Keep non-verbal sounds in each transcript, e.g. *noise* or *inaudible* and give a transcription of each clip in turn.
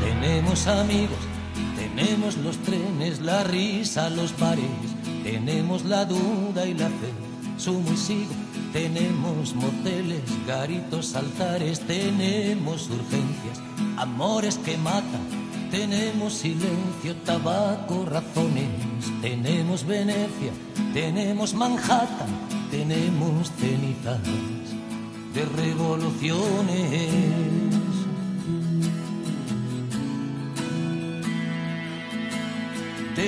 Tenemos amigos, tenemos los trenes, la risa, los bares, tenemos la duda y la fe, sumo y sigo. Tenemos moteles, garitos, altares, tenemos urgencias, amores que matan, tenemos silencio, tabaco, razones, tenemos Venecia, tenemos Manhattan, tenemos cenizas de revoluciones.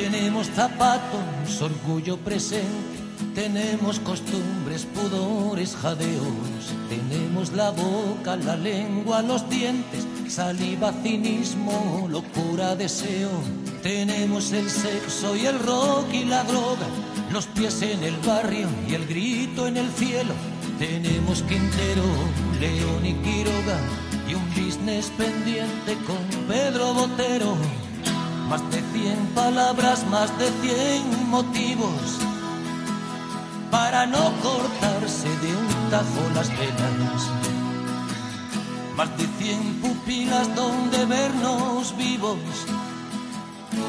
Tenemos zapatos, orgullo presente, tenemos costumbres, pudores, jadeos, tenemos la boca, la lengua, los dientes, saliva, cinismo, locura, deseo. Tenemos el sexo y el rock y la droga, los pies en el barrio y el grito en el cielo. Tenemos Quintero, León y Quiroga y un business pendiente con Pedro Botero. Más de cien palabras, más de cien motivos para no cortarse de un tajo las venas. Más de cien pupilas donde vernos vivos,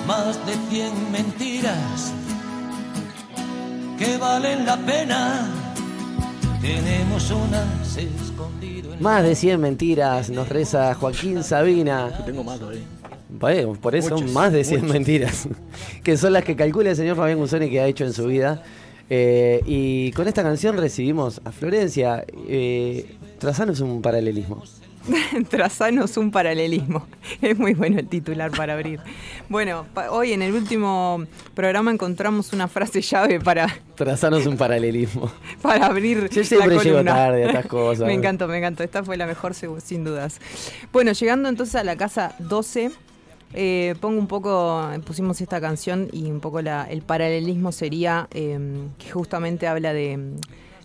más de cien mentiras que valen la pena. Tenemos unas escondido en Más de 100 mentiras nos reza Joaquín Sabina. Tengo más todavía. Por eso Muchas, más de 100 muchas. mentiras, *laughs* que son las que calcula el señor Fabián Guzoni que ha hecho en su vida. Eh, y con esta canción recibimos a Florencia. Eh, trazanos un paralelismo. *laughs* Trazanos un paralelismo. *laughs* Es muy bueno el titular para abrir. Bueno, pa- hoy en el último programa encontramos una frase llave para, Trazanos un paralelismo. para abrir Yo siempre la llego tarde a estas cosas. me encantó, me encantó. Esta fue la mejor, sin dudas. Bueno, llegando entonces a la casa 12, eh, pongo un poco, pusimos esta canción y un poco la- el paralelismo sería eh, que justamente habla de mm,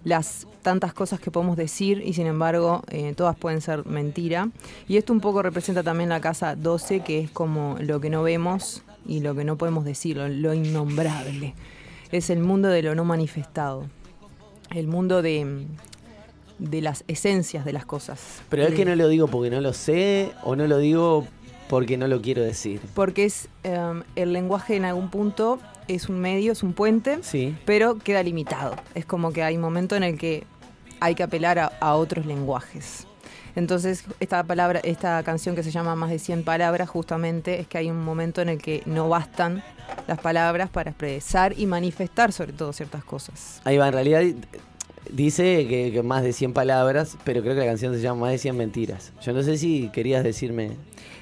las tantas cosas que podemos decir y sin embargo eh, todas pueden ser mentira. Y esto un poco representa también la casa 12, que es como lo que no vemos y lo que no podemos decir, lo, lo innombrable. Es el mundo de lo no manifestado. El mundo de, mm, de las esencias de las cosas. Pero es que no lo digo porque no lo sé o no lo digo porque no lo quiero decir. Porque es em, el lenguaje en algún punto es un medio, es un puente, Sí. pero queda limitado. Es como que hay un momento en el que hay que apelar a, a otros lenguajes. Entonces, esta palabra, esta canción que se llama Más de 100 palabras, justamente es que hay un momento en el que no bastan las palabras para expresar y manifestar sobre todo ciertas cosas. Ahí va, en realidad dice que, que más de 100 palabras, pero creo que la canción se llama Más de 100 mentiras. Yo no sé si querías decirme...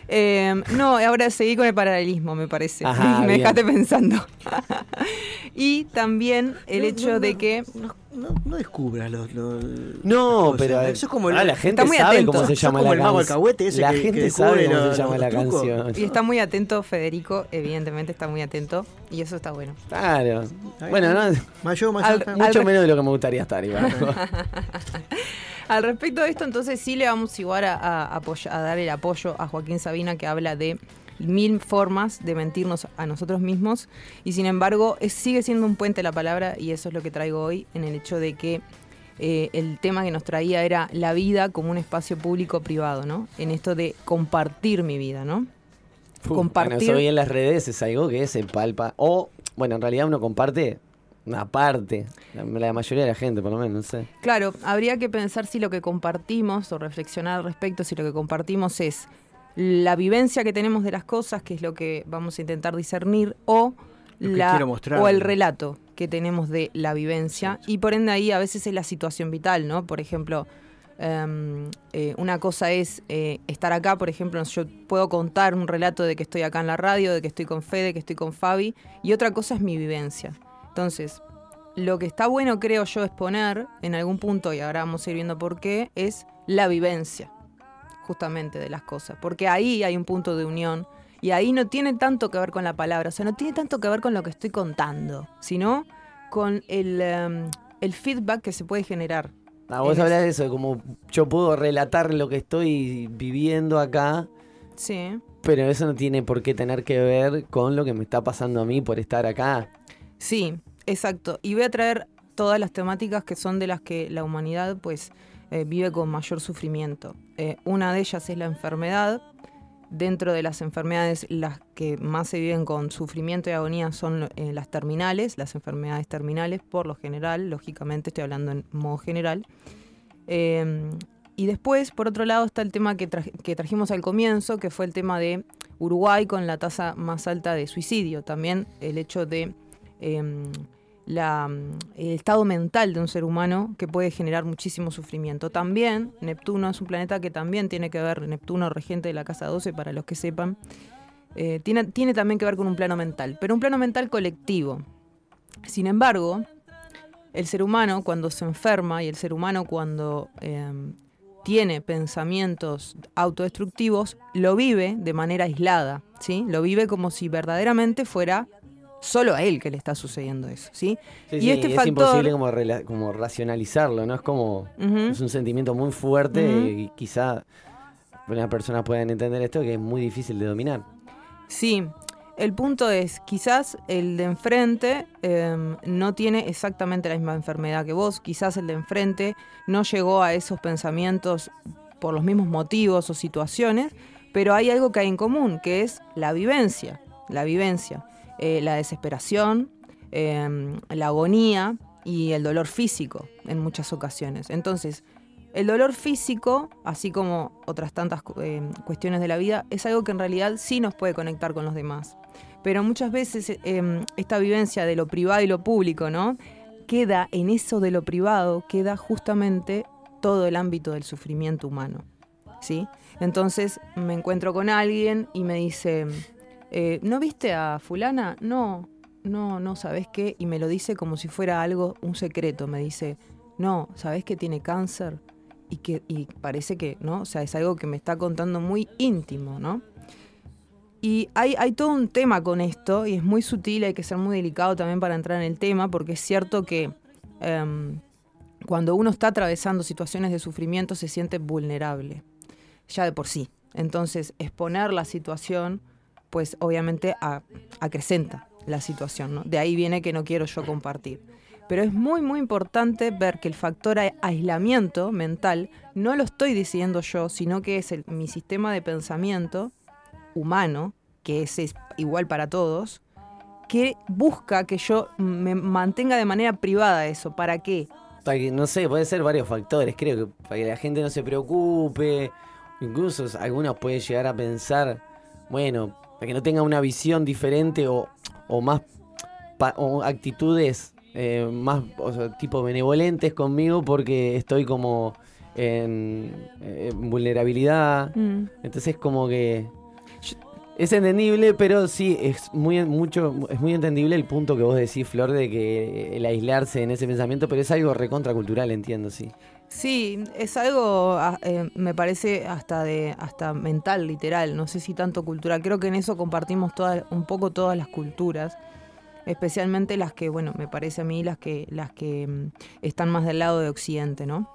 Eh, no, ahora seguí con el paralelismo, me parece. Ajá, *laughs* me bien. dejaste pensando. *laughs* y también el No, hecho no, de que No, no, no descubras los. los- No, pero Eso es como el, ah, la gente Está muy sabe atento. cómo se llama como la el mago canción. alcahuete ese La que- gente que sabe cómo los- se llama la trucos. canción. Y está muy atento Federico, evidentemente está muy atento y eso está bueno. Claro. Bueno, no, al- mucho menos de lo que me gustaría estar, Iván. *laughs* Al respecto de esto, entonces sí le vamos igual a, a a dar el apoyo a Joaquín Sabina que habla de mil formas de mentirnos a nosotros mismos y sin embargo es- sigue siendo un puente la palabra y eso es lo que traigo hoy en el hecho de que eh, el tema que nos traía era la vida como un espacio público-privado, ¿no? En esto de compartir mi vida, ¿no? Compartir- Bueno, eso hoy en las redes es algo que se palpa. O, bueno, en realidad uno comparte una parte. La, la mayoría de la gente, por lo menos, no sé. Claro, habría que pensar si lo que compartimos o reflexionar al respecto si lo que compartimos es la vivencia que tenemos de las cosas, que es lo que vamos a intentar discernir, o, la, o el relato que tenemos de la vivencia. Y por ende ahí a veces es la situación vital, ¿no? Por ejemplo, em, eh, una cosa es eh, estar acá, por ejemplo, yo puedo contar un relato de que estoy acá en la radio, de que estoy con Fede, que estoy con Fabi, y otra cosa es mi vivencia. Entonces, lo que está bueno, creo yo, exponer en algún punto, y ahora vamos a ir viendo por qué, es la vivencia, justamente, de las cosas. Porque ahí hay un punto de unión, y ahí no tiene tanto que ver con la palabra, o sea, no tiene tanto que ver con lo que estoy contando, sino con el, em, el feedback que se puede generar. Ah, vos hablas de eso, de como yo puedo relatar lo que estoy viviendo acá, Sí. pero eso no tiene por qué tener que ver con lo que me está pasando a mí por estar acá. Sí, exacto. Y voy a traer todas las temáticas que son de las que la humanidad, pues, eh, vive con mayor sufrimiento. Eh, una de ellas es la enfermedad. Dentro de las enfermedades, las que más se viven con sufrimiento y agonía son eh, las terminales, las enfermedades terminales, por lo general, lógicamente estoy hablando en modo general. Eh, y después, por otro lado, está el tema que, que trajimos al comienzo, que fue el tema de Uruguay con la tasa más alta de suicidio. También el hecho de em, mm, el estado mental de un ser humano que puede generar muchísimo sufrimiento. También Neptuno es un planeta que también tiene que ver, Neptuno regente de la casa 12, para los que sepan, eh, tiene, tiene también que ver con un plano mental, pero un plano mental colectivo. Sin embargo, el ser humano cuando se enferma y el ser humano cuando em, tiene pensamientos autodestructivos, lo vive de manera aislada, ¿sí? Lo vive como si verdaderamente fuera solo a él que le está sucediendo eso, ¿sí? Sí, y sí, este es factor... imposible como, rela- como racionalizarlo, ¿no? Es como, es un sentimiento muy fuerte y quizá una persona puedan entender esto que es muy difícil de dominar. Sí, el punto es, quizás el de enfrente em, no tiene exactamente la misma enfermedad que vos, quizás el de enfrente no llegó a esos pensamientos por los mismos motivos o situaciones, pero hay algo que hay en común, que es la vivencia, la vivencia, eh, la desesperación, em, la agonía y el dolor físico en muchas ocasiones. Entonces, el dolor físico, así como otras tantas eh, cuestiones de la vida, es algo que en realidad sí nos puede conectar con los demás. Pero muchas veces eh, esta vivencia de lo privado y lo público, ¿no? Queda en eso de lo privado, queda justamente todo el ámbito del sufrimiento humano, ¿sí? Entonces me encuentro con alguien y me dice, eh, ¿no viste a fulana? No, no, no, ¿sabes qué? Y me lo dice como si fuera algo, un secreto, me dice, no, ¿sabes que tiene cáncer? Y, que, y parece que, ¿no? O sea, es algo que me está contando muy íntimo, ¿no? Y hay, hay todo un tema con esto y es muy sutil, hay que ser muy delicado también para entrar en el tema, porque es cierto que em, cuando uno está atravesando situaciones de sufrimiento se siente vulnerable, ya de por sí. Entonces, exponer la situación, pues obviamente acrecenta la situación, ¿no? De ahí viene que no quiero yo compartir. Pero es muy, muy importante ver que el factor aislamiento mental no lo estoy diciendo yo, sino que es mi sistema de pensamiento humano, que es, es igual para todos, que busca que yo me mantenga de manera privada eso. ¿Para qué? Para que, no sé, puede ser varios factores, creo que para que la gente no se preocupe, incluso algunos pueden llegar a pensar, bueno, que no tenga una visión diferente o, o más pa- o actitudes eh, más o sea, tipo benevolentes conmigo porque estoy como en, en vulnerabilidad. Mm. Entonces como que es entendible, pero sí es muy mucho es muy entendible el punto que vos decís, Flor, de que el aislarse en ese pensamiento, pero es algo recontracultural, entiendo, sí. Sí, es algo, ah, eh, me parece, hasta de hasta mental, literal. No sé si tanto cultural. Creo que en eso compartimos todas, un poco todas las culturas, especialmente las que, bueno, me parece a mí las que, las que mm, están más del lado de Occidente, ¿no?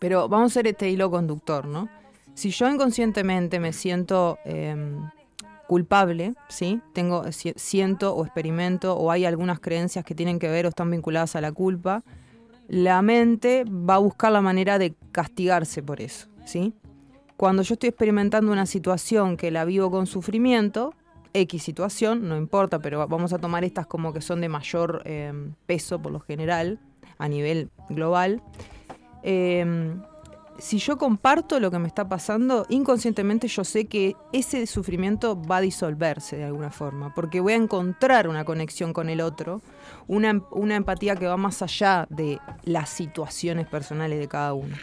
Pero vamos a hacer este hilo conductor, ¿no? Si yo inconscientemente me siento em, culpable, ¿sí? Tengo, si- siento o experimento o hay algunas creencias que tienen que ver o están vinculadas a la culpa, la mente va a buscar la manera de castigarse por eso, ¿sí? Cuando yo estoy experimentando una situación que la vivo con sufrimiento, X situación, no importa, pero va- vamos a tomar estas como que son de mayor eh, peso por lo general, a nivel global. Eh, si yo comparto lo que me está pasando, inconscientemente yo sé que ese sufrimiento va a disolverse de alguna forma, porque voy a encontrar una conexión con el otro, una, em- una empatía que va más allá de las situaciones personales de cada uno.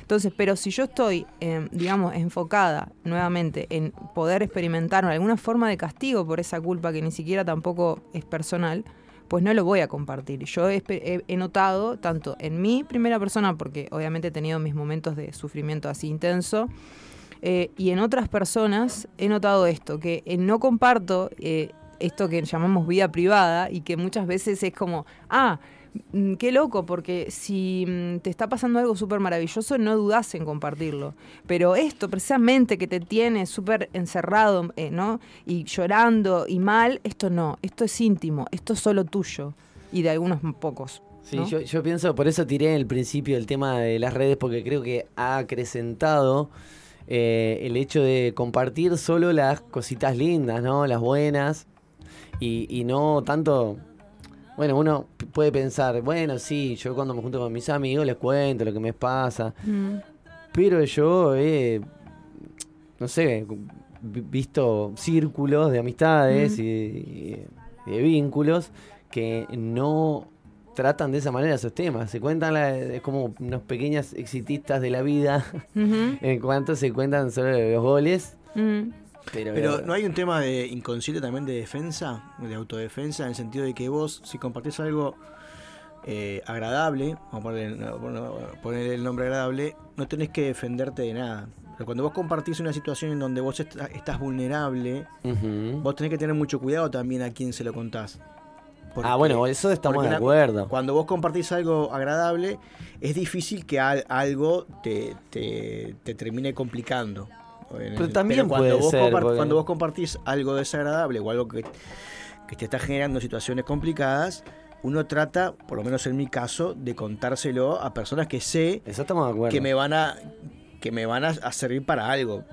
Entonces, pero si yo estoy, eh, digamos, enfocada nuevamente en poder experimentar alguna forma de castigo por esa culpa que ni siquiera tampoco es personal, pues no lo voy a compartir. Yo he, notado, tanto en mi primera persona, porque obviamente he tenido mis momentos de sufrimiento así intenso, eh, y en otras personas he notado esto, que eh, no comparto eh, esto que llamamos vida privada y que muchas veces es como, ah, qué loco, porque si mm, te está pasando algo súper maravilloso, no dudas en compartirlo. Pero esto precisamente que te tiene súper encerrado, eh, ¿no? Y llorando y mal, esto no, esto es íntimo, esto es solo tuyo y de algunos pocos. Sí, ¿no? yo, yo pienso, por eso tiré en el principio el tema de las redes, porque creo que ha acrecentado eh, el hecho de compartir solo las cositas lindas, ¿no? Las buenas, y, y no tanto... Bueno, uno puede pensar, bueno, sí, yo cuando me junto con mis amigos les cuento lo que me pasa, Mm, pero yo he, no sé, vi- visto círculos de amistades Mm. y, y de vínculos que no tratan de esa manera esos temas. Se cuentan la- es como unos pequeñas exitistas de la vida *laughs* en cuanto se cuentan solo los goles. mm. Pero, Pero no hay un tema de inconsciente también de defensa, de autodefensa, en el sentido de que vos, si compartís algo eh, agradable, vamos a ponerle, ponerle el nombre agradable, no tenés que defenderte de nada. Pero cuando vos compartís una situación en donde vos est- estás vulnerable, vos tenés que tener mucho cuidado también a quién se lo contás. Porque- ah, bueno, eso estamos de acuerdo. Cuando vos compartís algo agradable, es difícil que al- algo te, te- te termine complicando. En Pero el- también cuando puede vos ser, porque- Cuando vos compartís algo desagradable o algo que, que te está generando situaciones complicadas, uno trata, por lo menos en mi caso, de contárselo a personas que sé Eso estamos de acuerdo. que me van a que me van a, a servir para algo.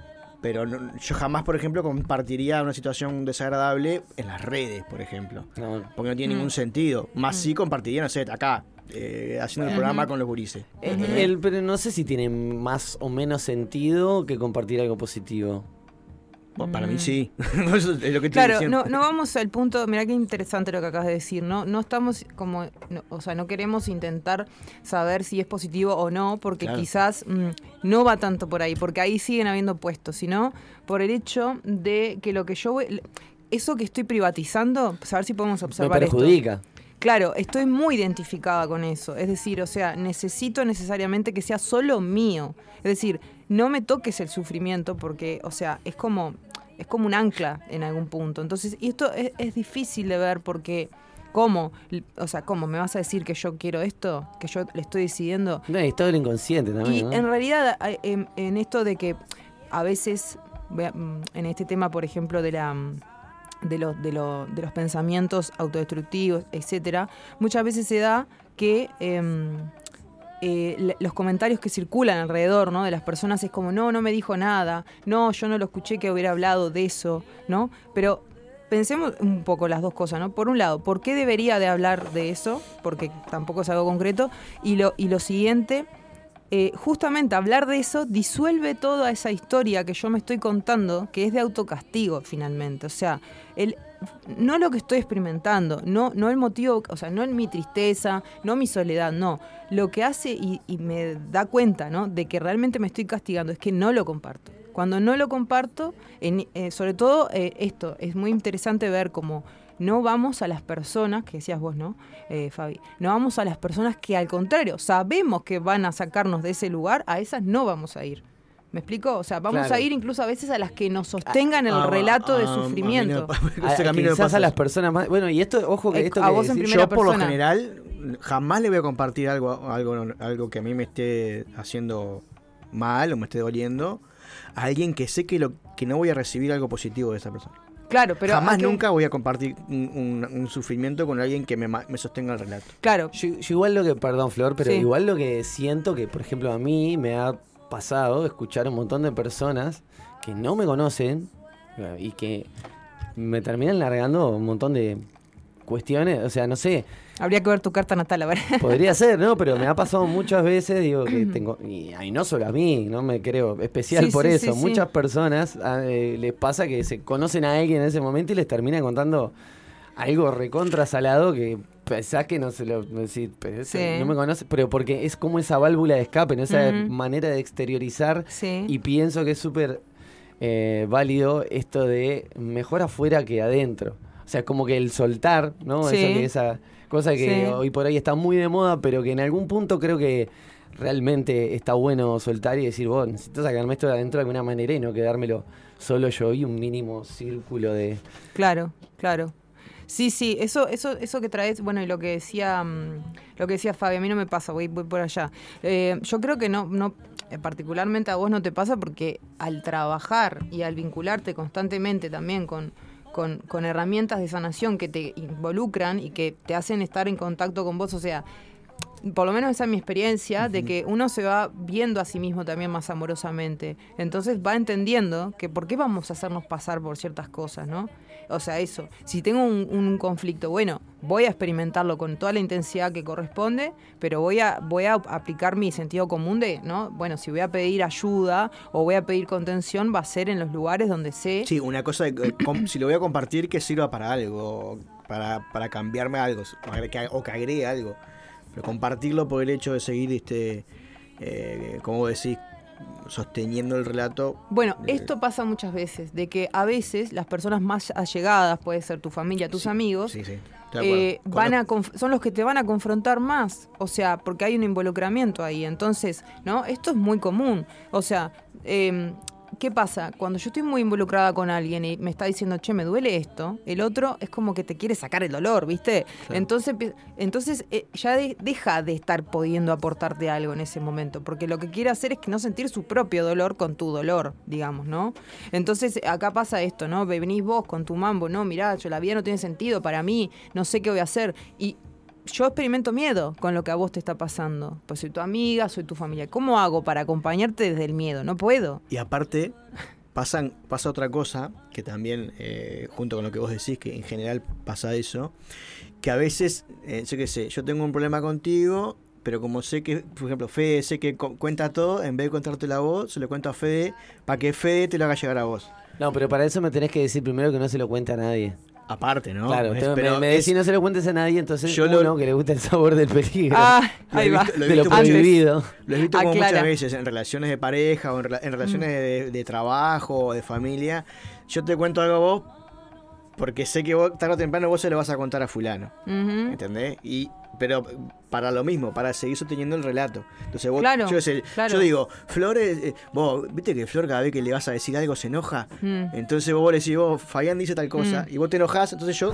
Pero no- yo jamás, por ejemplo, compartiría una situación desagradable en las redes, por ejemplo. No, Porque no tiene Mm. ningún sentido. Más Mm. sí compartiría, no sé, acá, eh, haciendo el programa con los gurises. Eh, el- pero no sé si tiene más o menos sentido que compartir algo positivo. Bueno, Para mí Mm. sí. *laughs* Eso es lo que estoy Claro, diciendo. no, no vamos al punto, mira qué interesante lo que acabas de decir, ¿no? No estamos como, no, o sea, no queremos intentar saber si es positivo o no, porque Claro. quizás mm, no va tanto por ahí, porque ahí siguen habiendo puestos, sino por el hecho de que lo que yo voy, eso que estoy privatizando, pues a ver si podemos Me observar esto. Claro, estoy muy identificada con eso. Es decir, o sea, necesito necesariamente que sea solo mío. Es decir, no me toques el sufrimiento porque, o sea, es como, es como un ancla en algún punto. Entonces, y esto es, es difícil de ver porque, ¿cómo? O sea, ¿cómo? ¿Me vas a decir que yo quiero esto? ¿Que yo le estoy decidiendo? No, y todo el inconsciente Y también. ¿no? en realidad, en, en esto de que a veces, mm, en este tema, por ejemplo, de la mm, de los, de, lo- de los pensamientos autodestructivos, etcétera, muchas veces se da que em, eh, los comentarios que circulan alrededor ¿no? de las personas es como, no, no me dijo nada, no, yo no lo escuché que hubiera hablado de eso, ¿no? Pero pensemos un poco las dos cosas, ¿no? Por un lado, ¿por qué debería de hablar de eso? Porque tampoco es algo concreto. Y lo, y lo siguiente, eh, justamente hablar de eso disuelve toda esa historia que yo me estoy contando, que es de autocastigo finalmente. O sea, el, no lo que estoy experimentando, no, no el motivo, o sea, no en mi tristeza, no mi soledad, no. Lo que hace y, me da cuenta, ¿no? De que realmente me estoy castigando es que no lo comparto. Cuando no lo comparto, en- eh, sobre todo eh, esto, es muy interesante ver cómo no vamos a las personas, que decías vos, ¿no, eh, Fabi? No vamos a las personas que al contrario, sabemos que van a sacarnos de ese lugar, a esas no vamos a ir. ¿Me explico? O sea, vamos Claro. a ir incluso a veces a las que nos sostengan el Ah, relato de ah, sufrimiento. a mí no- A- ese camino me quizás pasa a las personas más. Bueno, y esto, ojo que Eh, esto a que vos en decís- primera Yo por lo general jamás le voy a compartir algo, algo, algo que a mí me esté haciendo mal o me esté doliendo a alguien que sé que lo que no voy a recibir algo positivo de esa persona. Claro, pero jamás ¿a nunca voy a compartir un, un- un sufrimiento con alguien que me, me sostenga el relato. Claro, Yo, yo igual lo que, perdón Flor, pero Sí. igual lo que siento que, por ejemplo, a mí me ha pasado escuchar un montón de personas que no me conocen eh, y que me terminan largando un montón de cuestiones, o sea, no sé, habría que ver tu carta natal, a ver. *laughs* podría ser, ¿no? Pero me ha pasado *laughs* muchas veces, digo, que tengo, y, y no solo a mí, no me creo especial Sí, por sí, eso, sí, muchas personas ah, eh, les pasa que se conocen a alguien en ese momento y les termina contando algo recontra salado que pensás que no se lo decís, pero Sí. no me conoce, pero porque es como esa válvula de escape, ¿no? esa manera de exteriorizar Sí. y pienso que es súper eh, válido esto de mejor afuera que adentro. O sea, como que el soltar, ¿no? Sí. Eso que- esa cosa que Sí. hoy por ahí está muy de moda, pero que en algún punto creo que realmente está bueno soltar y decir, vos, necesito sacarme esto de adentro de alguna manera y no quedármelo solo yo y un mínimo círculo de... Claro, claro. Sí, sí, eso, eso, eso que traes, bueno, y lo que decía, mm, lo que decía Fabi, a mí no me pasa, voy, voy por allá. Eh, yo creo que no, no, particularmente a vos no te pasa porque al trabajar y al vincularte constantemente también con, con, con herramientas de sanación que te involucran y que te hacen estar en contacto con vos, o sea, por lo menos esa es mi experiencia, de que uno se va viendo a sí mismo también más amorosamente. Entonces va entendiendo que por qué vamos a hacernos pasar por ciertas cosas, ¿no? O sea, eso, si tengo un, conflicto, bueno, voy a experimentarlo con toda la intensidad que corresponde, pero voy a, voy a aplicar mi sentido común de, ¿no? Bueno, si voy a pedir ayuda o voy a pedir contención, va a ser en los lugares donde sé. Sí, una cosa, de, eh, si lo voy a compartir, que sirva para algo, para, para cambiarme algo, o que- agregue algo. Pero compartirlo por el hecho de seguir, este, eh, como decís, sosteniendo el relato. Bueno, Eh, esto pasa muchas veces, de que a veces las personas más allegadas, puede ser tu familia, tus Sí, amigos, Sí, sí. eh, van a son los que te van a confrontar más, o sea, porque hay un involucramiento ahí. Entonces, ¿no? Esto es muy común. O sea, em, ¿qué pasa? Cuando yo estoy muy involucrada con alguien y me está diciendo, che, me duele esto, el otro es como que te quiere sacar el dolor, ¿viste? Claro. Entonces, entonces eh, ya de- deja de estar pudiendo aportarte algo en ese momento, porque lo que quiere hacer es que no sentir su propio dolor con tu dolor, digamos, ¿no? Entonces, acá pasa esto, ¿no? Venís vos con tu mambo, no, mirá, yo la vida no tiene sentido para mí, no sé qué voy a hacer. Y yo experimento miedo con lo que a vos te está pasando. Pues soy tu amiga, soy tu familia. ¿Cómo hago para acompañarte desde el miedo? No puedo. Y aparte, pasan, pasa otra cosa, que también, eh, junto con lo que vos decís, que en general pasa eso, que a veces, eh, yo qué sé, yo tengo un problema contigo, pero como sé que, por ejemplo, Fede sé que cu- cuenta todo, en vez de contártelo a vos, se lo cuento a Fede, para que Fede te lo haga llegar a vos. No, pero para eso me tenés que decir primero que no se lo cuente a nadie. Aparte, ¿no? claro, Es- usted me- pero me, es- decís no se lo cuentes a nadie, entonces Yo lo- uno que le gusta el sabor del peligro. Ah, *laughs* Lo he ahí va. visto- lo he lo visto prohibido. Lo he visto como muchas veces en relaciones de pareja o en, rela- en relaciones de, de trabajo o de familia. Yo te cuento algo a vos porque sé que vos, tarde o temprano vos se lo vas a contar a fulano. ¿Entendés? Y, pero para lo mismo, para seguir sosteniendo el relato. Entonces vos, Claro, yo, sé, claro. yo digo, Flor, es, eh, vos, viste que Flor cada vez que le vas a decir algo se enoja. Mm. Entonces vos le decís, vos, Fabián dice tal cosa, Mm. y vos te enojás, entonces yo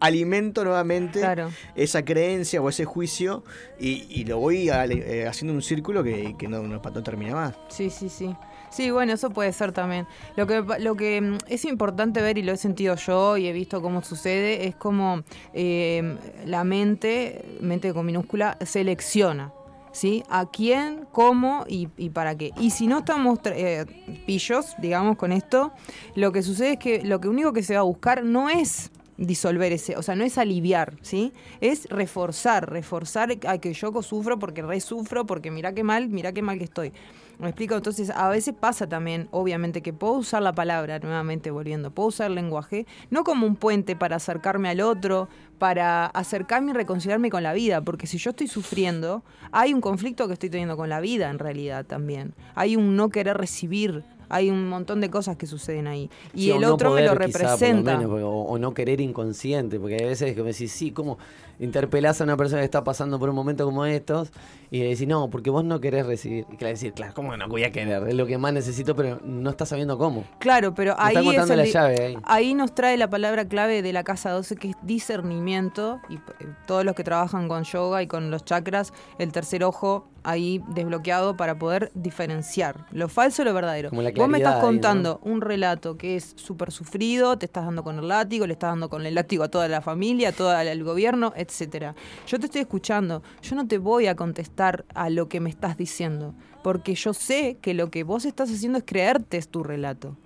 alimento nuevamente Claro. esa creencia o ese juicio y, y lo voy a- eh, haciendo un círculo que, que no, no, no termina más. Sí, sí, sí. Sí, bueno, eso puede ser también. Lo que, lo que mm, es importante ver, y lo he sentido yo y he visto cómo sucede, es como eh, la mente, mente con minúscula, selecciona. ¿Sí? ¿A quién, cómo y, y para qué? Y si no estamos eh, pillos, digamos, con esto, lo que sucede es que lo que único que se va a buscar no es disolver ese, o sea, no es aliviar, ¿sí? Es reforzar, reforzar a que yo sufro porque re sufro, porque mira qué mal, mira qué mal que estoy. ¿Me explico? Entonces, a veces pasa también, obviamente, que puedo usar la palabra, nuevamente volviendo, puedo usar el lenguaje, no como un puente para acercarme al otro, para acercarme y reconciliarme con la vida, porque si yo estoy sufriendo, hay un conflicto que estoy teniendo con la vida en realidad también. Hay un no querer recibir, hay un montón de cosas que suceden ahí. Y Sí, el no otro me lo quizá, representa. menos, porque- o, o no querer inconsciente, porque hay veces que me decís, sí, ¿cómo interpelás a una persona que está pasando por un momento como estos? Y le decís, no, porque vos no querés recibir. Y le decís, claro, ¿cómo no voy a querer? Es lo que más necesito, pero no estás sabiendo cómo. Claro, pero ahí está es el la llave ahí. Ahí nos trae la palabra clave de la casa 12 que es discernimiento y eh, todos los que trabajan con yoga y con los chakras, el tercer ojo ahí desbloqueado para poder diferenciar lo falso y lo verdadero. Como la Vos me estás claridad ahí, ¿no? contando un relato que es súper sufrido, te estás dando con el látigo, le estás dando con el látigo a toda la familia, a todo el gobierno, etcétera. Yo te estoy escuchando, yo no te voy a contestar a lo que me estás diciendo, porque yo sé que lo que vos estás haciendo es creerte es tu relato.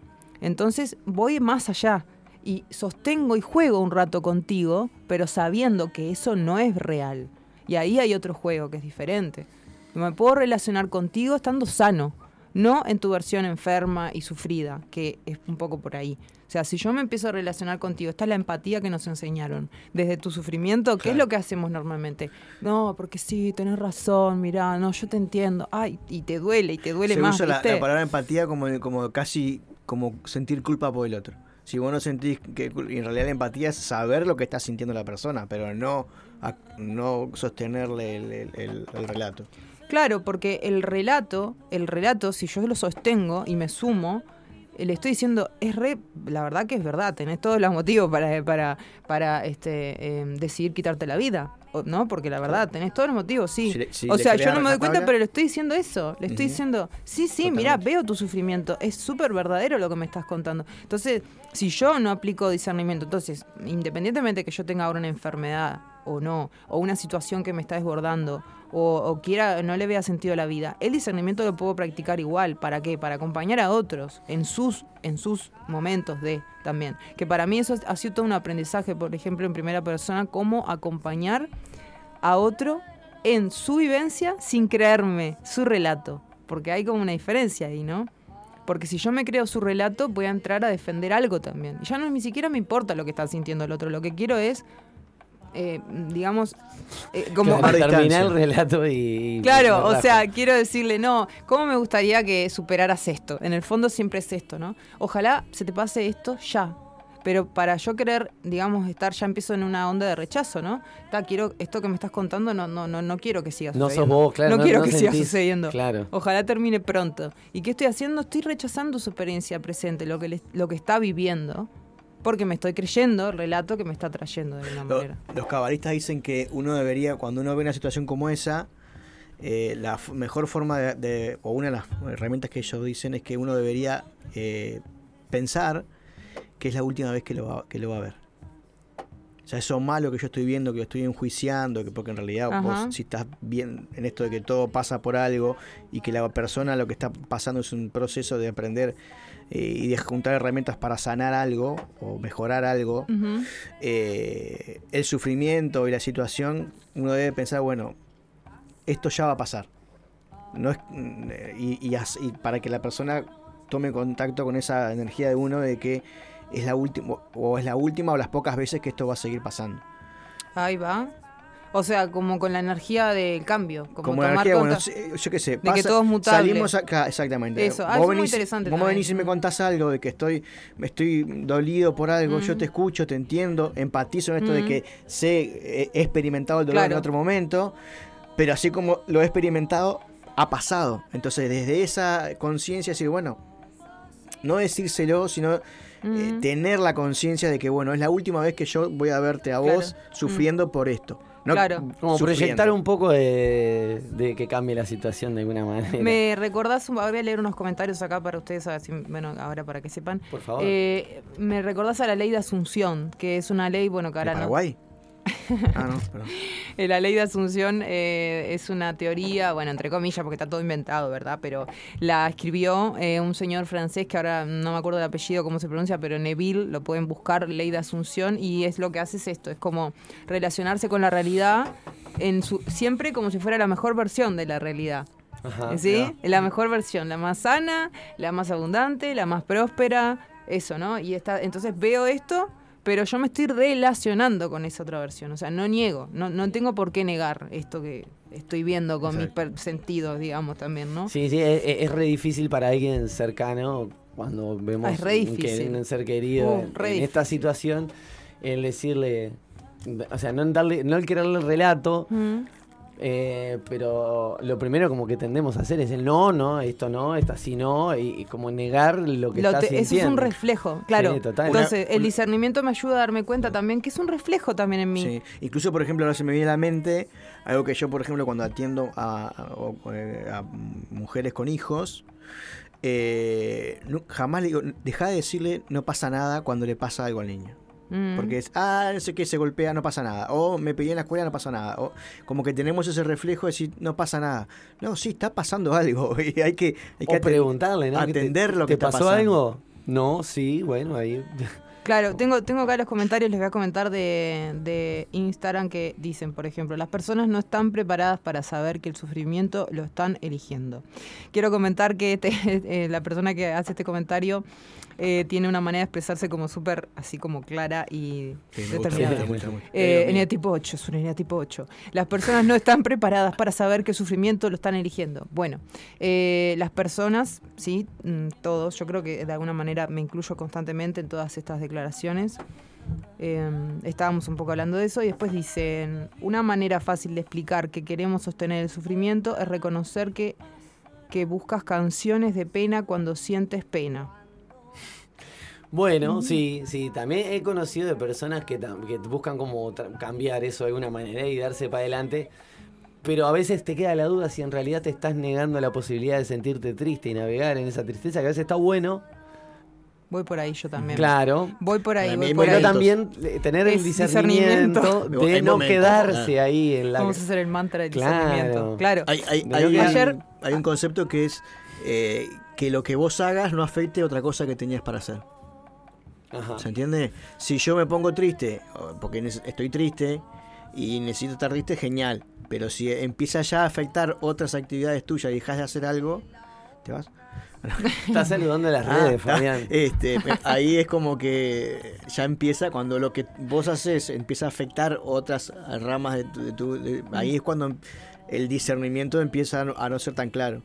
Entonces voy más allá y sostengo y juego un rato contigo, pero sabiendo que eso no es real. Y ahí hay otro juego que es diferente. Me puedo relacionar contigo estando sano, no en tu versión enferma y sufrida, que es un poco por ahí. O sea, si yo me empiezo a relacionar contigo, esta es la empatía que nos enseñaron. Desde tu sufrimiento, ¿qué es lo que hacemos normalmente? No, porque sí, tenés razón, mirá, no, yo te entiendo. Ay, y te duele, y te duele Se más, usa la, la palabra empatía como, como casi como sentir culpa por el otro. Si vos no sentís que y en realidad la empatía es saber lo que está sintiendo la persona, pero no, no sostenerle el, el- el- el relato. Claro, porque el relato, el relato, si yo lo sostengo y me sumo, le estoy diciendo, es re, la verdad que es verdad, tenés todos los motivos para, para, para este, eh, decidir quitarte la vida, ¿no? Porque la verdad, tenés todos los motivos, sí. Si le- si o sea, yo no me doy cuenta, pero le estoy diciendo eso, le estoy diciendo, sí, sí, mira, veo tu sufrimiento, es súper verdadero lo que me estás contando. Entonces, si yo no aplico discernimiento, entonces, independientemente que yo tenga ahora una enfermedad o no, o una situación que me está desbordando, o, quiera, no le vea sentido a la vida. El discernimiento lo puedo practicar igual. ¿Para qué? Para acompañar a otros en sus, en sus momentos de también. Que para mí eso ha sido todo un aprendizaje, por ejemplo, en primera persona, cómo acompañar a otro en su vivencia sin creerme su relato. Porque hay como una diferencia ahí, ¿no? Porque si yo me creo su relato, voy a entrar a defender algo también. Y ya no ni siquiera me importa lo que está sintiendo el otro. Lo que quiero es eh, digamos, eh, como terminar el relato y... Claro, o sea, quiero decirle, no, ¿cómo me gustaría que superaras esto? En el fondo siempre es esto, ¿no? Ojalá se te pase esto ya. Pero para yo querer, digamos, estar, ya empiezo en una onda de rechazo, ¿no? Está, quiero, esto que me estás contando, no, no, no, no quiero que siga sucediendo. No sos vos, claro. No, quiero que siga sucediendo. Claro. Ojalá termine pronto. ¿Y qué estoy haciendo? Estoy rechazando su experiencia presente, lo que, lo que está viviendo porque me estoy creyendo el relato que me está trayendo de alguna manera. Los cabalistas dicen que uno debería, cuando uno ve una situación como esa, eh, la mejor forma de, o una de las herramientas que ellos dicen es que uno debería eh, pensar que es la última vez que lo va, que lo va a ver. O sea, eso malo que yo estoy viendo, que lo estoy enjuiciando, que porque en realidad vos si estás bien en esto de que todo pasa por algo y que la persona lo que está pasando es un proceso de aprender y de juntar herramientas para sanar algo o mejorar algo, eh, el sufrimiento y la situación, uno debe pensar, bueno, esto ya va a pasar. No es, mm, y, y, para que la persona tome contacto con esa energía de uno de que es la última o es la última o las pocas veces que esto va a seguir pasando. Ahí va. O sea, como con la energía del cambio. Como, la energía, bueno, yo qué sé. de que todo es mutable. Salimos acá, exactamente. Eso, ah, vos venís, muy interesante. Vos venís y me contás algo de que estoy, estoy dolido por algo, yo te escucho, te entiendo, empatizo en esto de que sé, he experimentado el dolor en otro momento, pero así como lo he experimentado, ha pasado. Entonces, desde esa conciencia, decir, bueno, no decírselo, sino eh, tener la conciencia de que, bueno, es la última vez que yo voy a verte a vos sufriendo por esto claro. Como proyectar un poco de, que cambie la situación de alguna manera. Me recordás, voy a leer unos comentarios acá para ustedes, bueno, ahora para que sepan. Por favor. Eh, me recordás a la ley de Asunción, que es una ley, bueno, que ahora Paraguay? Ah, no, *laughs* eh, La ley de Asunción eh, es una teoría, bueno, entre comillas, porque está todo inventado, ¿verdad? Pero la escribió eh, un señor francés que ahora no me acuerdo del apellido, cómo se pronuncia, pero Neville, lo pueden buscar, ley de Asunción, y es lo que hace es esto, es como relacionarse con la realidad en su, siempre como si fuera la mejor versión de la realidad. ¿Sí? La mejor versión, la más sana, la más abundante, la más próspera, eso, ¿no? Y está, entonces veo esto pero yo me estoy relacionando con esa otra versión. O sea, no niego, no, no tengo por qué negar esto que estoy viendo con mis sentidos, digamos, también, ¿no? Sí, sí, es, re difícil para alguien cercano cuando vemos es un ser querido uh, en, esta situación, el decirle, o sea, no, darle, no el quererle el relato, eh, pero lo primero como que tendemos a hacer es el no, no, esto no, esto así no, y, como negar lo que está sintiendo. Eso es un reflejo, claro. Entonces, el discernimiento me ayuda a darme cuenta también que es un reflejo también en mí. Sí, incluso por ejemplo ahora se me viene a la mente algo que yo por ejemplo cuando atiendo a, mujeres con hijos, eh, jamás le digo, deja de decirle no pasa nada cuando le pasa algo al niño. Mm. Porque es, ah, no sé qué, se golpea, no pasa nada. O me pegué en la escuela, no pasa nada. O como que tenemos ese reflejo de decir, no pasa nada. No, sí, está pasando algo. *laughs* Y hay que, hay que preguntarle, ¿no? Atender lo que ¿Te pasó algo? No, sí, bueno, ahí. Claro, *laughs* tengo, tengo acá los comentarios, les voy a comentar de, de, Instagram que dicen, por ejemplo, las personas no están preparadas para saber que el sufrimiento lo están eligiendo. Quiero comentar que este, *laughs* eh, la persona que hace este comentario eh, tiene una manera de expresarse como súper, así como clara y determinada. Eh, tipo 8, es una energía tipo 8. Las personas no están preparadas para saber qué sufrimiento lo están eligiendo. Bueno, eh, las personas, sí, mm, todos, yo creo que de alguna manera me incluyo constantemente en todas estas declaraciones. Em, estábamos un poco hablando de eso y después dicen, una manera fácil de explicar que queremos sostener el sufrimiento es reconocer que, que buscas canciones de pena cuando sientes pena. Bueno, sí, sí, también he conocido de personas que, que buscan como cambiar eso de alguna manera y darse para adelante, pero a veces te queda la duda si en realidad te estás negando la posibilidad de sentirte triste y navegar en esa tristeza, que a veces está bueno, Voy por ahí yo también. Claro. Voy por ahí, voy por Pero ahí. también eh, tener el discernimiento, discernimiento. de no quedarse ah. ahí en la... Vamos a hacer el mantra del Claro. discernimiento. Claro. Hay, hay, hay un, Ayer- hay un concepto que es eh, que lo que vos hagas no afecte otra cosa que tenías para hacer. Ajá. ¿Se entiende? Si yo me pongo triste, porque estoy triste y necesito estar triste, genial. Pero si empieza ya a afectar otras actividades tuyas y dejas de hacer algo, ¿te vas? *laughs* Está saludando las Ah, redes, Fabián. Este, me- ahí es como que ya empieza cuando lo que vos haces empieza a afectar otras ramas de tu... de tu- de- ahí es cuando el discernimiento empieza a no, a no ser tan claro.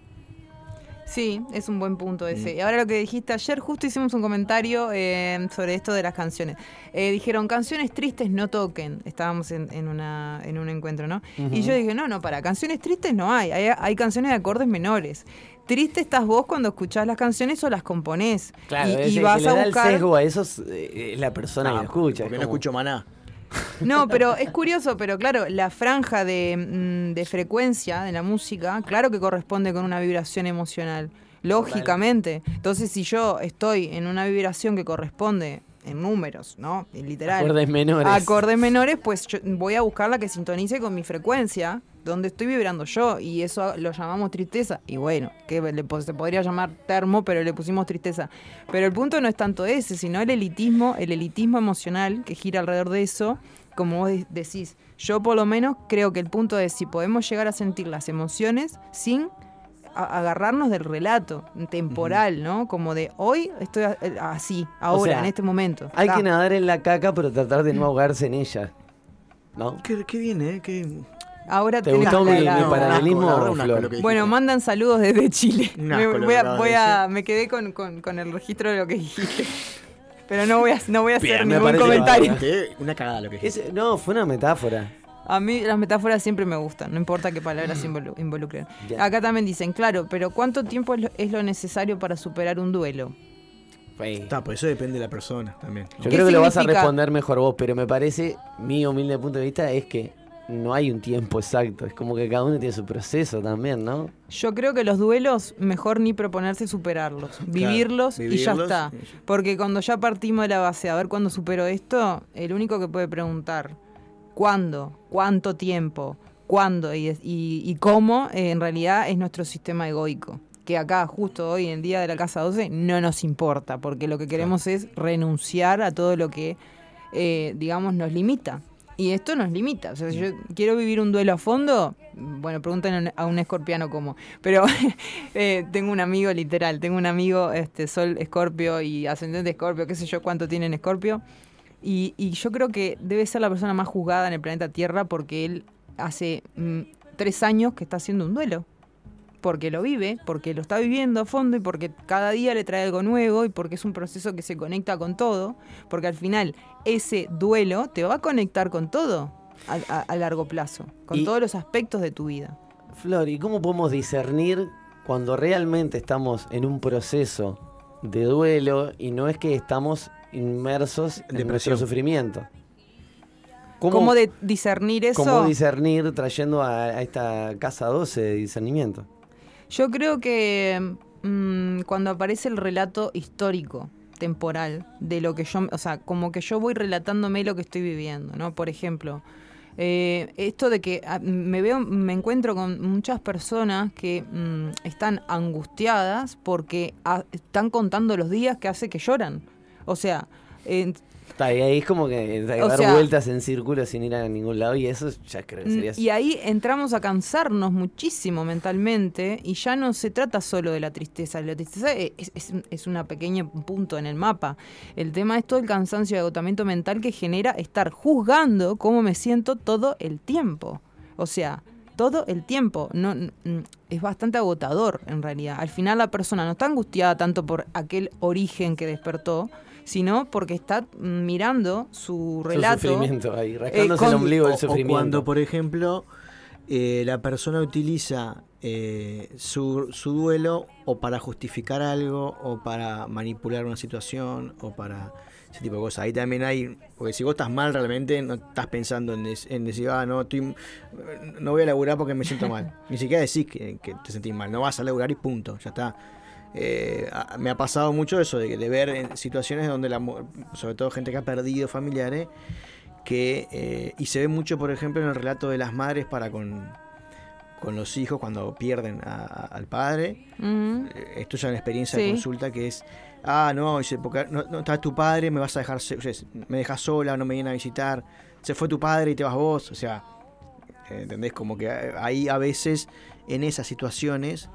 Sí, es un buen punto ese. Mm. Y ahora lo que dijiste ayer, justo hicimos un comentario eh, sobre esto de las canciones. Eh, dijeron, canciones tristes no toquen. Estábamos en, en una, en un encuentro, ¿no? Y yo dije, no, no, para, canciones tristes no hay. Hay, hay canciones de acordes menores. Triste estás vos cuando escuchás las canciones o las componés. Claro, y, es y el vas que le a da el buscar... sesgo a eso es, eh, es la persona que lo escucha. Porque es no escucho maná. No, pero es curioso, pero claro, la franja de, mm, de frecuencia de la música, claro que corresponde con una vibración emocional, lógicamente. Entonces, si yo estoy en una vibración que corresponde en números, ¿no? En literal. Acordes menores. Acordes menores, pues yo voy a buscar la que sintonice con mi frecuencia, donde estoy vibrando yo, y eso lo llamamos tristeza. Y bueno, que le, se podría llamar termo, pero le pusimos tristeza. Pero el punto no es tanto ese, sino el elitismo, el elitismo emocional que gira alrededor de eso, como vos de- decís. Yo por lo menos creo que el punto es si podemos llegar a sentir las emociones sin agarrarnos del relato temporal, ¿no? Como de hoy estoy a- eh, así, ahora, sea, en este momento. Hay que nadar en la caca, pero tratar de no ahogarse en ella. ¿No? Qué, qué bien, ¿eh? Qué... Ahora ¿Te gustó mi- la- mi No, paralelismo, asco, Flor? Bueno, mandan saludos desde Chile. Me, voy a, voy a- me quedé con, con- con el registro de lo que dijiste. Pero no voy a, no voy a hacer Bien, ningún comentario. Una cagada lo que dijiste. Ese- no, fue una metáfora. A mí las metáforas siempre me gustan, no importa qué palabras involu- involucren. Acá también dicen, claro, pero ¿cuánto tiempo es lo, es lo necesario para superar un duelo? Está, por eso depende de la persona también. Yo ¿Qué creo que lo vas a responder mejor vos, pero me parece, mi humilde punto de vista, es que no hay un tiempo exacto. Es como que cada uno tiene su proceso también, ¿no? Yo creo que los duelos, mejor ni proponerse superarlos, vivirlos, y ya vivirlos está. y ya. Porque cuando ya partimos de la base, a ver cuándo supero esto, el único que puede preguntar cuándo, cuánto tiempo, cuándo y, y- y cómo, eh, en realidad es nuestro sistema egoico. Que acá, justo hoy en día de la Casa 12, no nos importa, porque lo que queremos es renunciar a todo lo que, eh, digamos, nos limita. Y esto nos limita. O sea, si yo quiero vivir un duelo a fondo, bueno, pregunten a un escorpiano cómo. Pero *laughs* eh, tengo un amigo, literal, tengo un amigo, este, Sol Escorpio y Ascendente Escorpio, qué sé yo cuánto tiene en Escorpio. Y, y yo creo que debe ser la persona más juzgada en el planeta Tierra porque él hace mm, tres años que está haciendo un duelo. Porque lo vive, porque lo está viviendo a fondo y porque cada día le trae algo nuevo y porque es un proceso que se conecta con todo. Porque al final ese duelo te va a conectar con todo a, a- a largo plazo, con Y- todos los aspectos de tu vida. Flor, ¿y cómo podemos discernir cuando realmente estamos en un proceso de duelo y no es que estamos inmersos en nuestro Depresión. sufrimiento? ¿Cómo, de discernir eso? cómo discernir trayendo a, a esta casa 12 de discernimiento? Yo creo que mm, cuando aparece el relato histórico, temporal, de lo que yo, o sea, como que yo voy relatándome lo que estoy viviendo, ¿no? Por ejemplo, eh, esto de que ah, me veo, me encuentro con muchas personas que mm, están angustiadas porque ah, están contando los días que hace que lloran. O sea, eh, y ahí es como que O dar sea- vueltas en círculo sin ir a ningún lado y eso ya creo que sería... Mm, Y ahí entramos a cansarnos muchísimo mentalmente y ya no se trata solo de la tristeza. La tristeza es, es, es un pequeño punto en el mapa. El tema es todo el cansancio y agotamiento mental que genera estar juzgando cómo me siento todo el tiempo. O sea, todo el tiempo. No, es bastante agotador en realidad. Al final la persona no está angustiada tanto por aquel origen que despertó, sino porque está mirando su Su relato. sufrimiento ahí, rascándose con- el ombligo del O- o sufrimiento. cuando, por ejemplo, eh, la persona utiliza eh, su, su duelo o para justificar algo, o para manipular una situación, o para ese tipo de cosas. Ahí también hay, porque si vos estás mal realmente, no estás pensando en, des- en decir, ah, no, estoy, no voy a laburar porque me siento mal. *laughs* Ni siquiera decís que, que te sentís mal, no vas a laburar y punto, ya está. Eh, me ha pasado mucho eso, de, de ver en situaciones donde, la, sobre todo gente que ha perdido familiares, que, eh, y se ve mucho, por ejemplo, en el relato de las madres para con, con los hijos cuando pierden a- a- al padre. Eh, Esto es una experiencia de consulta que es, ah, no, porque no, no está tu padre, me vas a dejar, o sea, me dejas sola, no me vienen a visitar, se fue tu padre y te vas vos, o sea, eh, ¿entendés? Como que eh, ahí a veces en esas situaciones,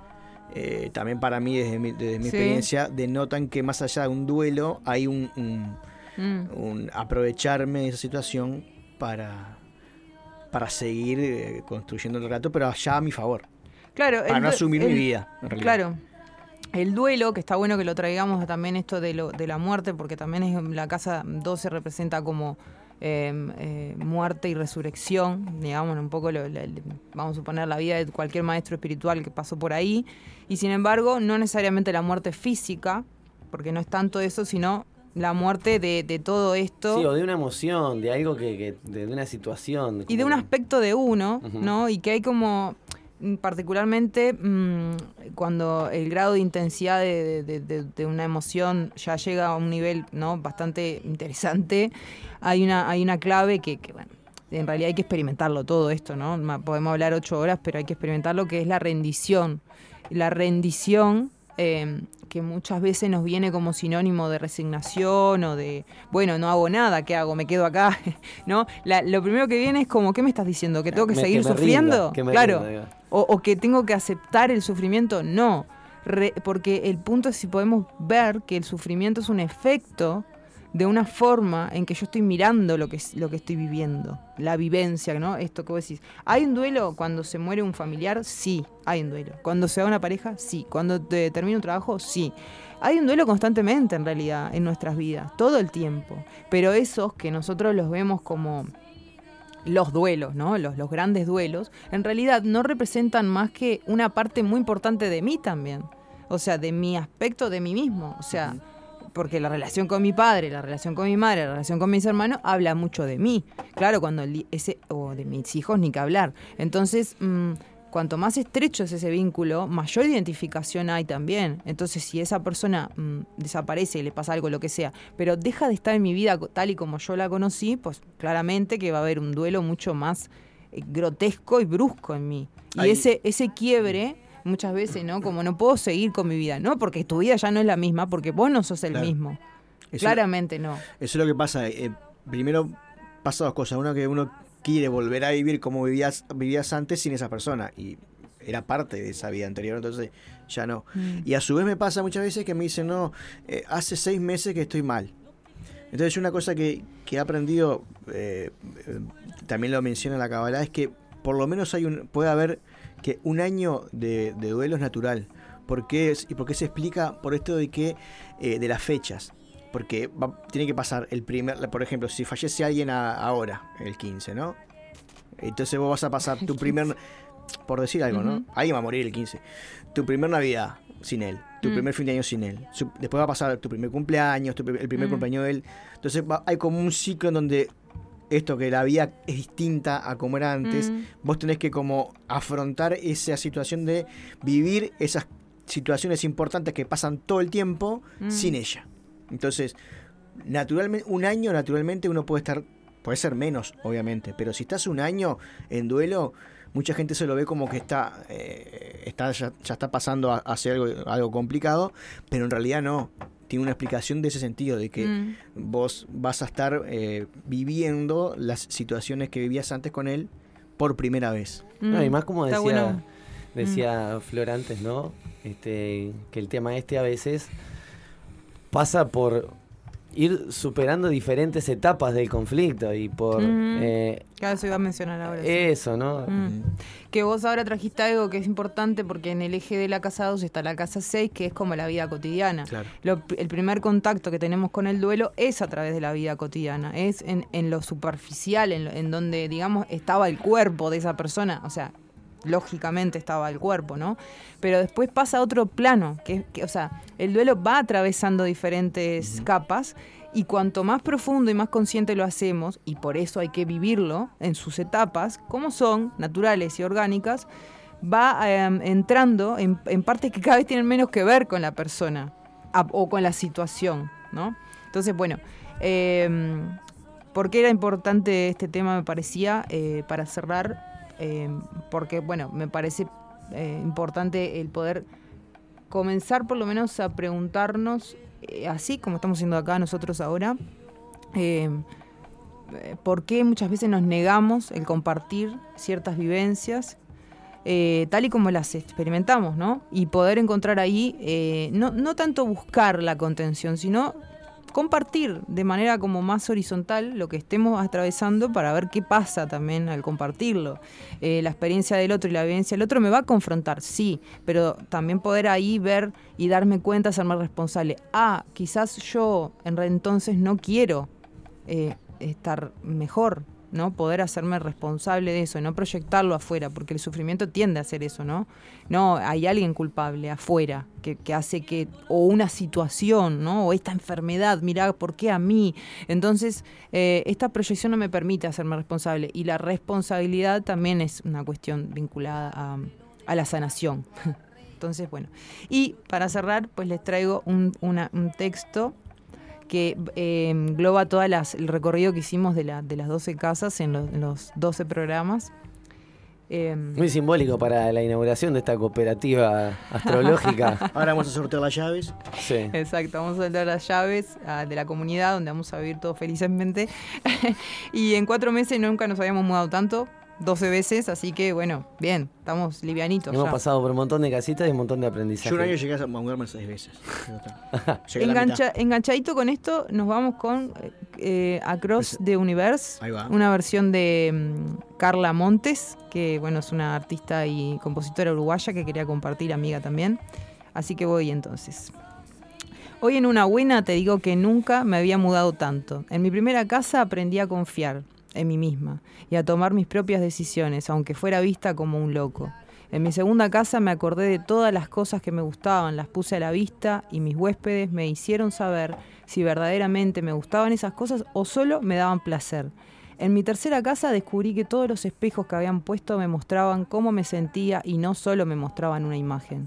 eh, también para mí desde mi, desde mi Sí. experiencia, denotan que más allá de un duelo hay un, un- Mm. un aprovecharme de esa situación para, para seguir eh, construyendo el relato, pero allá a mi favor, Claro, para no asumir el- mi vida. En realidad. Claro. El duelo, que está bueno que lo traigamos también esto de, lo, de la muerte, porque también es, la casa 12 representa como eh, eh, muerte y resurrección, digamos, un poco, lo- vamos a suponer, la vida de cualquier maestro espiritual que pasó por ahí. Y sin embargo, no necesariamente la muerte física, porque no es tanto eso, sino la muerte de, de todo esto. Sí, o de una emoción, de algo que, que- de, una situación. y de un aspecto de uno. ¿no? Y que hay como, particularmente mm, cuando el grado de intensidad de, de- de- una emoción ya llega a un nivel, ¿no? Bastante interesante, hay una, hay una clave que, que, bueno, en realidad hay que experimentarlo todo esto, ¿no? Podemos hablar ocho horas, pero hay que experimentarlo, que es la rendición. La rendición eh, que muchas veces nos viene como sinónimo de resignación o de, bueno, no hago nada, ¿qué hago? Me quedo acá, *laughs* ¿no? La- lo primero que viene es como, ¿qué me estás diciendo? ¿Que tengo que Me- seguir que me sufriendo? rinda, que claro. rinda, o, o que tengo que aceptar el sufrimiento, no. Re- porque el punto es si podemos ver que el sufrimiento es un efecto de una forma en que yo estoy mirando lo que, lo que estoy viviendo, la vivencia, ¿no? Esto que vos decís. ¿Hay un duelo cuando se muere un familiar? Sí, hay un duelo. Cuando se va una pareja? Sí. Cuando te termina un trabajo? Sí. Hay un duelo constantemente en realidad en nuestras vidas, todo el tiempo. Pero esos que nosotros los vemos como los duelos, ¿no? Los, los grandes duelos, en realidad no representan más que una parte muy importante de mí también. O sea, de mi aspecto de mí mismo. O sea, porque la relación con mi padre, la relación con mi madre, la relación con mis hermanos habla mucho de mí. Claro, cuando el ese, o de mis hijos ni que hablar. Entonces, mm, cuanto más estrecho es ese vínculo, mayor identificación hay también. Entonces, si esa persona mm, desaparece, le pasa algo, lo que sea, pero deja de estar en mi vida tal y como yo la conocí, pues claramente que va a haber un duelo mucho más eh, grotesco y brusco en mí. Y ese, ese quiebre, muchas veces, ¿no? Como no puedo seguir con mi vida, ¿no? Porque tu vida ya no es la misma, porque vos no sos el Claro. mismo. Eso- Claramente no. Eso es lo que pasa. eh, primero pasa dos cosas. Una que uno quiere volver a vivir como vivías, vivías antes sin esa persona. Y era parte de esa vida anterior, entonces ya no. Mm. Y a su vez me pasa muchas veces que me dicen, no, eh, hace seis meses que estoy mal. Entonces una cosa que, que he aprendido, eh, eh, también lo menciona la Kabbalah, es que por lo menos hay un, puede haber que un año de, de duelo es natural. ¿Por qué es, ¿Y por qué se explica? Por esto de que eh, de las fechas. Porque va- tiene que pasar el primer, por ejemplo, si fallece alguien a- ahora, el 15, ¿no? Entonces vos vas a pasar tu primer, por decir algo, ¿no? Ujú. Alguien va a morir el 15. Tu primer Navidad sin él, tu Mm. primer fin de año sin él. Su- después va a pasar tu primer cumpleaños, tu el primer Mm. cumpleaños de él. Entonces va- hay como un ciclo en donde esto que la vida es distinta a como era antes, Mm. vos tenés que como afrontar esa situación de vivir esas situaciones importantes que pasan todo el tiempo Mm. sin ella. Entonces, naturalmente, un año naturalmente uno puede estar, puede ser menos, obviamente, pero si estás un año en duelo, mucha gente se lo ve como que está, eh, está ya, ya está pasando a- hacia algo, algo complicado, pero en realidad no. Tiene una explicación de ese sentido, de que Mm. vos vas a estar eh, viviendo las situaciones que vivías antes con él por primera vez. No, y Mm. más como decía, bueno. decía Flor antes, ¿no? Este, que el tema este a veces pasa por ir superando diferentes etapas del conflicto y por eh, Claro, eso iba a mencionar ahora. sí. eso, ¿no? Que vos ahora trajiste algo que es importante porque en el eje de la casa 2 está la casa 6, que es como la vida cotidiana. Claro. Lo- el primer contacto que tenemos con el duelo es a través de la vida cotidiana, es en, en lo superficial, en, lo- en donde, digamos, estaba el cuerpo de esa persona, o sea, lógicamente estaba el cuerpo, ¿no? Pero después pasa a otro plano, que, que, o sea, el duelo va atravesando diferentes capas y cuanto más profundo y más consciente lo hacemos, y por eso hay que vivirlo en sus etapas, como son, naturales y orgánicas, va em, entrando en, partes que cada vez tienen menos que ver con la persona o con la situación, ¿no? Entonces, bueno, em, ¿por qué era importante este tema, me parecía, eh, para cerrar? Em, porque, bueno, me parece eh, importante el poder comenzar por lo menos a preguntarnos, eh, así como estamos haciendo acá nosotros ahora, por qué muchas veces nos negamos el compartir ciertas vivencias eh, tal y como las experimentamos, ¿no? Y poder encontrar ahí, eh, no, no tanto buscar la contención, sino compartir de manera como más horizontal lo que estemos atravesando para ver qué pasa también al compartirlo. Eh, la experiencia del otro y la vivencia del otro me va a confrontar, sí, pero también poder ahí ver y darme cuenta, serme responsable. Ah, quizás yo en entonces no quiero estar mejor, ¿no? Poder hacerme responsable de eso, no proyectarlo afuera, porque el sufrimiento tiende a hacer eso, ¿no? No, hay alguien culpable afuera que, hace que, o una situación, ¿no? O esta enfermedad, mira, ¿por qué a mí? Entonces, eh, esta proyección no me permite hacerme responsable y la responsabilidad también es una cuestión vinculada a, la sanación. *laughs* Entonces, bueno. Y para cerrar, pues les traigo un, un texto que eh, engloba todo el recorrido que hicimos de, la, de las 12 casas en, los 12 programas. Em, Muy simbólico para la inauguración de esta cooperativa astrológica. *laughs* Ahora vamos a sortear las llaves. Sí. Exacto, vamos a sortear las llaves ah, de la comunidad donde vamos a vivir todos felizmente. *laughs* y en cuatro meses nunca nos habíamos mudado tanto. 12 veces, así que bueno, bien, estamos livianitos. Hemos pasado por un montón de casitas y un montón de aprendizaje. Yo un año llegué a mudarme seis veces. *laughs* enganchadito con esto, nos vamos con eh, Across the Universe, una versión de mm, Carla Montes, que bueno, es una artista y compositora uruguaya que quería compartir, amiga también. Así que voy entonces. Hoy en una buena te digo que nunca me había mudado tanto. En mi primera casa aprendí a confiar en mí misma y a tomar mis propias decisiones, aunque fuera vista como un loco. En mi segunda casa me acordé de todas las cosas que me gustaban, las puse a la vista y mis huéspedes me hicieron saber si verdaderamente me gustaban esas cosas o solo me daban placer. En mi tercera casa descubrí que todos los espejos que habían puesto me mostraban cómo me sentía y no solo me mostraban una imagen.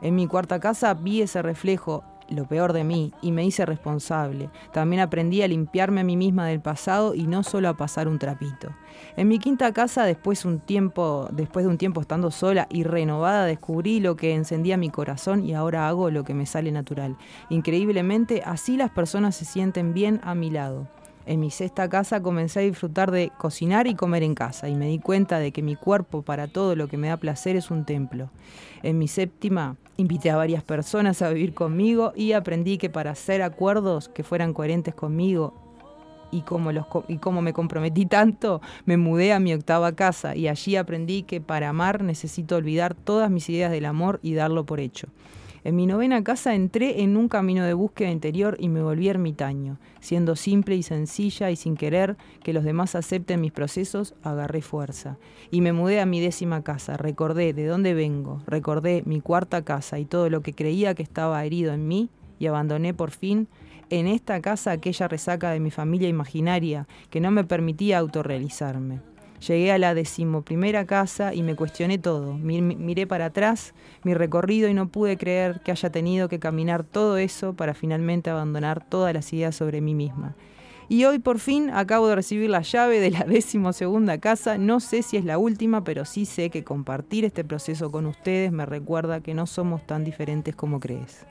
En mi cuarta casa vi ese reflejo lo peor de mí y me hice responsable. También aprendí a limpiarme a mí misma del pasado y no solo a pasar un trapito. En mi quinta casa, después, un tiempo, después de un tiempo estando sola y renovada, descubrí lo que encendía mi corazón y ahora hago lo que me sale natural. Increíblemente, así las personas se sienten bien a mi lado. En mi sexta casa comencé a disfrutar de cocinar y comer en casa y me di cuenta de que mi cuerpo para todo lo que me da placer es un templo. En mi séptima invité a varias personas a vivir conmigo y aprendí que para hacer acuerdos que fueran coherentes conmigo y como, los, y como me comprometí tanto, me mudé a mi octava casa y allí aprendí que para amar necesito olvidar todas mis ideas del amor y darlo por hecho. En mi novena casa entré en un camino de búsqueda interior y me volví ermitaño. Siendo simple y sencilla y sin querer que los demás acepten mis procesos, agarré fuerza. Y me mudé a mi décima casa. Recordé de dónde vengo, recordé mi cuarta casa y todo lo que creía que estaba herido en mí y abandoné por fin en esta casa aquella resaca de mi familia imaginaria que no me permitía autorrealizarme. Llegué a la decimoprimera casa y me cuestioné todo. Miré para atrás mi recorrido y no pude creer que haya tenido que caminar todo eso para finalmente abandonar todas las ideas sobre mí misma. Y hoy por fin acabo de recibir la llave de la *laughs* decimosegunda casa. No sé si es la última, pero sí sé que compartir este proceso con ustedes me recuerda que no somos tan diferentes como crees.